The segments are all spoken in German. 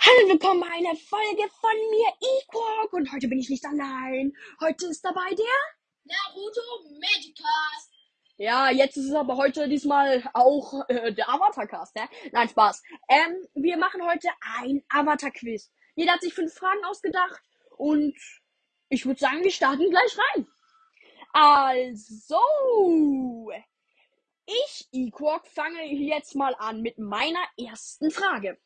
Hallo, willkommen bei einer Folge von mir, Equark. Und heute bin ich nicht allein. Heute ist dabei der. Naruto Magicast. Ja, jetzt ist es aber heute diesmal auch äh, der Avatar-Cast, ne? Nein, Spaß. Ähm, wir machen heute ein Avatar-Quiz. Jeder hat sich fünf Fragen ausgedacht. Und ich würde sagen, wir starten gleich rein. Also, ich, Equark, fange jetzt mal an mit meiner ersten Frage.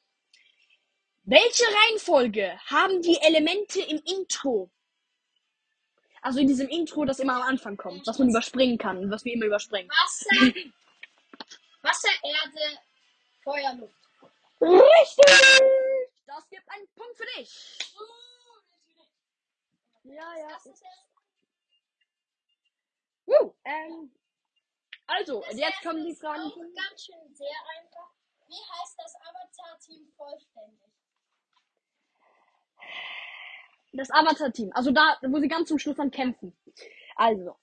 Welche Reihenfolge haben die Elemente im Intro? Also in diesem Intro, das immer am Anfang kommt, was man überspringen kann, was wir immer überspringen. Wasser, Wasser, Erde, Feuer, Luft. Richtig! Das gibt einen Punkt für dich. Ja, ja. Woo, ähm, also, das jetzt kommen die Fragen. Ganz schön sehr einfach. Wie heißt das Avatar-Team vollständig? Das Avatar-Team. Also da, wo sie ganz zum Schluss dann kämpfen. Also,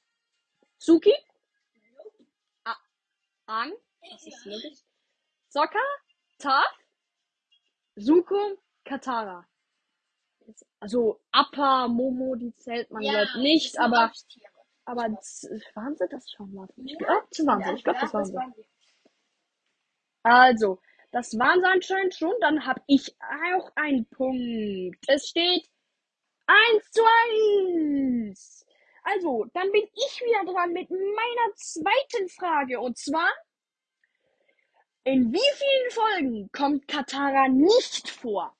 Suki, Ang, das ist logisch. Sokka, Taf, Suko, Katara. Also Appa, Momo, die zählt man glaubt nicht, das aber aber waren sie das schon mal? Ich Ja. glaube, das. Ich Ja, das waren sie. waren sie. Also, das waren sie anscheinend schon. Dann habe ich auch einen Punkt. Es steht 1 zu 1. Also, dann bin ich wieder dran mit meiner zweiten Frage. Und zwar, in wie vielen Folgen kommt Katara nicht vor?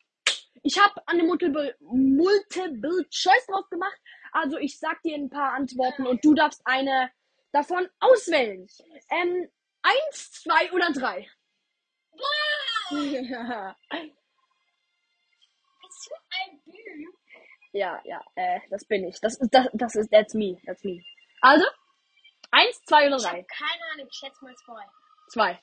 Ich habe eine Multiple, Multiple Choice drauf gemacht. Also, ich sag dir ein paar Antworten und du darfst eine davon auswählen. Ähm, eins, zwei oder drei? Bist du ein Büb? Ja, ja, äh, das bin ich. Das ist, das, das ist, that's me, that's me. Also, eins, zwei oder Ich drei? habe keine Ahnung, ich schätze mal zwei. Zwei.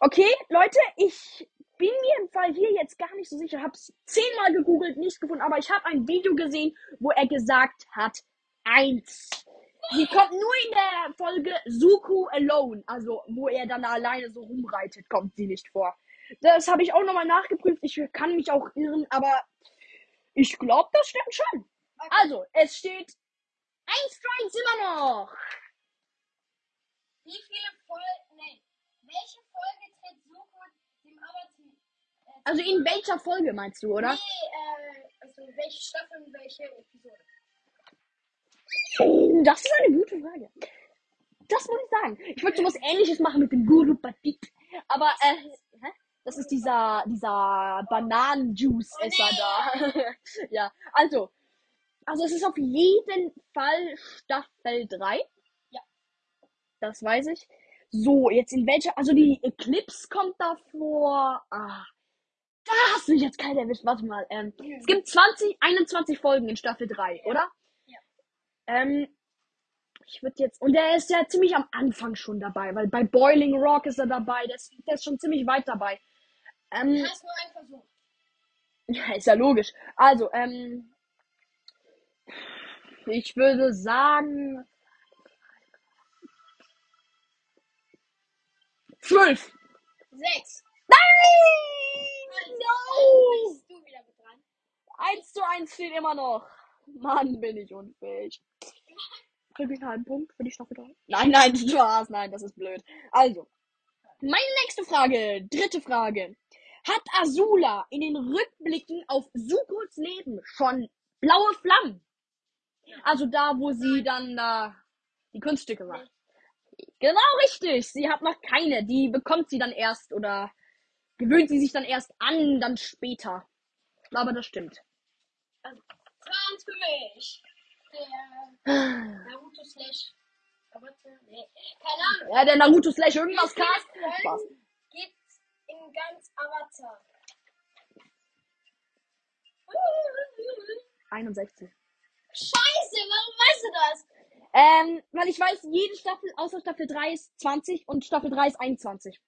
Okay, Leute, ich bin mir im Fall hier jetzt gar nicht so sicher. Hab's zehnmal gegoogelt, nicht gefunden, aber ich habe ein Video gesehen, wo er gesagt hat, eins. Die kommt nur in der Folge Suku Alone, also wo er dann alleine so rumreitet, kommt sie nicht vor. Das habe ich auch nochmal nachgeprüft. Ich kann mich auch irren, aber ich glaube, das stimmt schon. Also, es steht 1 zu 1 immer noch. Wie viele Folgen, nee, welche Folge tritt Suko dem Avatar? Äh, Also in welcher Folge meinst du, oder? Nee, äh, also welche Staffel und welche Episode? Oh, das ist eine gute Frage. Das muss ich sagen. Ich wollte sowas ähnliches machen mit dem Guru Batik. Aber, äh? Das ist dieser, dieser Bananenjuice-Esser da. ja, also. Also es ist auf jeden Fall Staffel 3. Ja. Das weiß ich. So, jetzt in welcher, also die Eclipse kommt davor. Ah. Da hast du mich jetzt keiner erwischt. Warte mal. Ähm, es gibt 20, 21 Folgen in Staffel 3, oder? Ja. Ähm, ich würde jetzt, und der ist ja ziemlich am Anfang schon dabei, weil bei Boiling Rock ist er dabei, der ist, der ist schon ziemlich weit dabei. Ähm, Du hast nur einen Versuch. ja, ist ja logisch. Also, ähm, ich würde sagen, zwölf. Sechs. Nein! No! Bist du wieder mit dran? 1 zu 1 steht immer noch. Mann, bin ich unfähig. Krieg ich einen halben Punkt für die Staffel 3? Nein, nein, Spaß, nein, das ist blöd. Also, meine nächste Frage, dritte Frage. Hat Azula in den Rückblicken auf Sukos Leben schon blaue Flammen? Also da, wo sie dann da die Kunststücke macht. Genau richtig. Sie hat noch keine. Die bekommt sie dann erst oder gewöhnt sie sich dann erst an, dann später. Aber das stimmt. Franz für mich. Der Naruto Slash. Nee, keine Ahnung. Ja, der Naruto Slash irgendwas Cast. Gibt's in ganz Avatar? 61. Scheiße, warum weißt du das? Ähm, weil ich weiß, jede Staffel außer Staffel 3 ist 20 und Staffel 3 ist 21.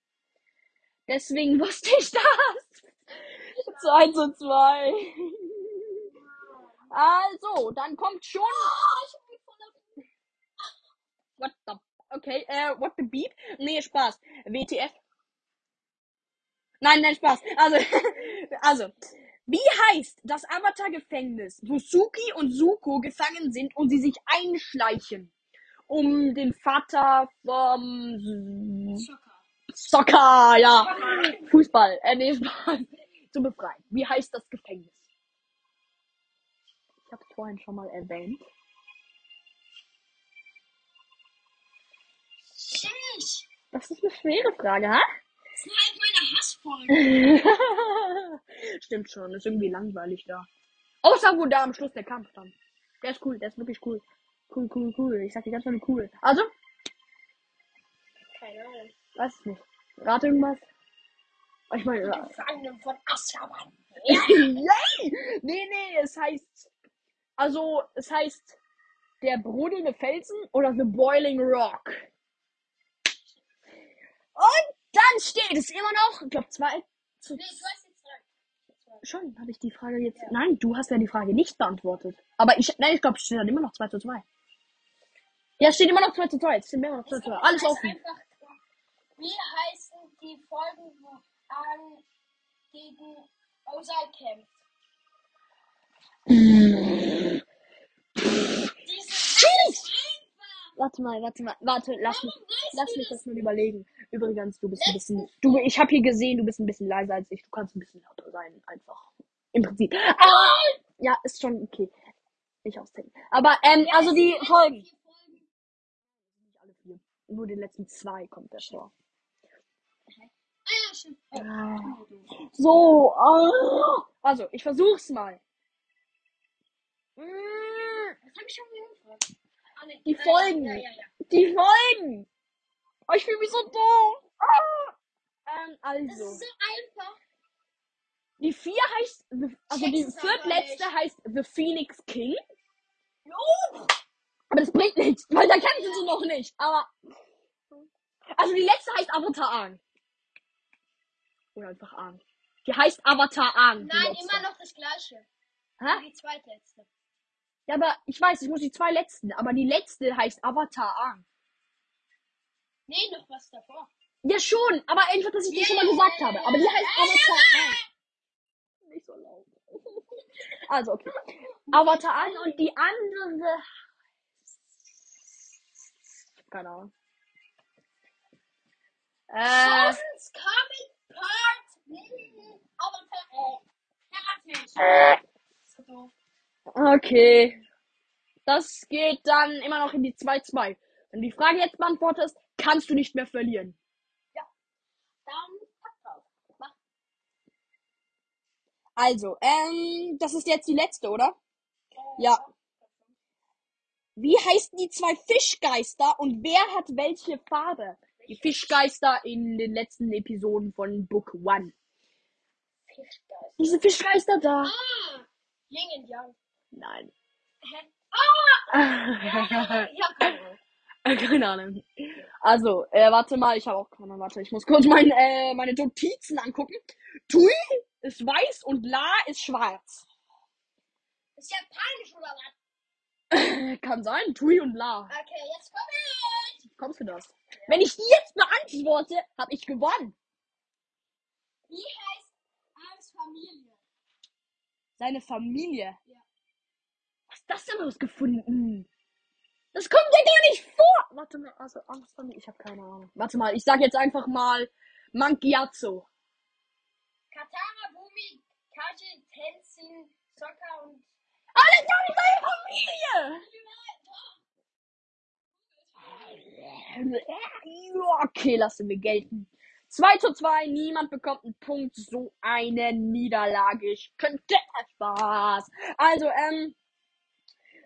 Deswegen wusste ich das. 2 zu 2. Also, dann kommt schon. Voll What the. Okay, äh, what the beep? Nee, Spaß. WTF. Nein, nein, Spaß. Also, also, Wie heißt das Avatar-Gefängnis, wo Suki und Suko gefangen sind und sie sich einschleichen, um den Vater vom. Soccer, ja, Fußball, äh, nee, Spaß, zu befreien. Wie heißt das Gefängnis? Ich habe es vorhin schon mal erwähnt. Das ist eine schwere Frage, ha? Stimmt schon, ist irgendwie langweilig da. Außer wo da am Schluss der Kampf stand. Der ist cool, der ist wirklich cool. Cool, cool, cool. Ich sag die ganze Zeit cool. Also, Keine Ahnung. weiß ich nicht. Rate irgendwas. Ich meine, ja. Gefangenen von Azkaban. Yay! Nee, nee, es heißt. Also, es heißt der brodelnde Felsen oder The Boiling Rock. Und dann steht es immer noch, ich glaube, zwei zu. Nee, du hast jetzt dran. Schon, habe ich die Frage jetzt. Ja. Nein, du hast ja die Frage nicht beantwortet. Aber ich, nein, ich glaube, es steht dann immer noch 2 zu 2. Ja, es steht immer noch 2 zu 2. Es steht immer noch 2 zu 2. Alles offen. Einfach, wie heißen die Folgen, wo an gegen Ozai kämpft? Diese einfach. Warte mal, warte mal, warte, lass mich, lass mich das mal überlegen. Übrigens, du bist ein bisschen, du, ich habe hier gesehen, du bist ein bisschen leiser als ich. Du kannst ein bisschen lauter sein, einfach. Im Prinzip. Ah! Ja, ist schon okay. Nicht austicken. Aber, ähm, also die Folgen. Nicht alle vier. Nur die letzten zwei kommt der vor. Ah. Oh, Ah. So, ah. also, ich versuch's mal. Nee. Die äh, Folgen. Die Folgen! Oh, ich fühle mich so doof. Ah. Ähm, Das also. ist so einfach. Die vier heißt, also die viertletzte heißt The Phoenix King. Aber das bringt nichts, weil da kennen sie noch nicht. Aber, also die letzte heißt Avatar Aang. Oder einfach Aang. Die heißt Avatar Aang. die Nein, immer noch das gleiche. Hä? Die zweitletzte. Ja, aber ich weiß, ich muss die zwei letzten. Aber die letzte heißt Avatar Aang. Nee, noch was davor. Ja, schon, aber einfach, dass ich dir schon mal gesagt habe. Aber die heißt Avatar Aang. Nicht so laut. Also, okay. Avatar Aang und die andere. Keine Ahnung. Äh, Comic Part. Avatar. Äh, okay. Das geht dann immer noch in die 2-2. Wenn die Frage jetzt beantwortest, kannst du nicht mehr verlieren. Dann pack drauf. Mach. Also, ähm, das ist jetzt die letzte, oder? Ja. Wie heißen die zwei Fischgeister und wer hat welche Farbe? Die Fischgeister in den letzten Episoden von Book One. Fischgeist. Diese Fischgeister da. Ah! Yin und Yang. Nein. Hä? Ah! Ja, ja, ja, Ahnung. keine Ahnung. Also, äh, warte mal, ich habe auch keine Ahnung. Warte, ich muss kurz mein, äh, meine Notizen angucken. Tui ist weiß und La ist schwarz. Ist japanisch oder was? Kann sein, Tui und La. Okay, jetzt komm ich. Wie kommst du das? Wenn ich die jetzt beantworte, habe ich gewonnen. Wie heißt Arms Familie? Seine Familie. Ja. Was ist das denn rausgefunden? Das kommt ja gar nicht vor. Warte mal, also Angst vor mir. Ich habe keine Ahnung. Warte mal, ich sag jetzt einfach mal Mankiazzo. Katara, Bumi, Kaji, Tenzin, Sokka und. Alle doch nicht seine Familie. Okay, lassen wir gelten. 2 zu 2, niemand bekommt einen Punkt. So eine Niederlage. Ich könnte Spaß. Also, ähm,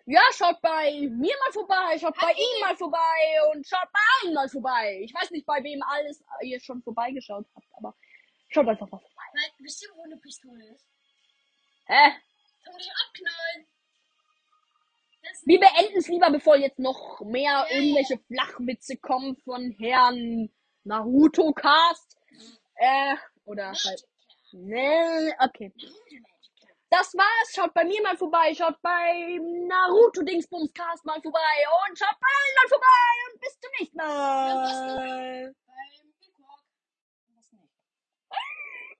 ja, schaut bei mir mal vorbei, schaut bei ihm mal vorbei und schaut bei allen mal vorbei. Ich weiß nicht, bei wem alles ihr schon vorbeigeschaut habt, aber schaut einfach mal vorbei. Weil, wisst ihr, wo eine Pistole ist? Hä? Kann dich abknallen. Wir beenden es lieber, bevor jetzt noch mehr Ja, irgendwelche Flachwitze kommen von Herrn Naruto Cast. Äh, oder halt. Nee, okay. Das war's. Schaut bei mir mal vorbei. Schaut bei Naruto Dingsbums Cast mal vorbei. Und schaut bei allen mal vorbei. Und bis zum nächsten Mal.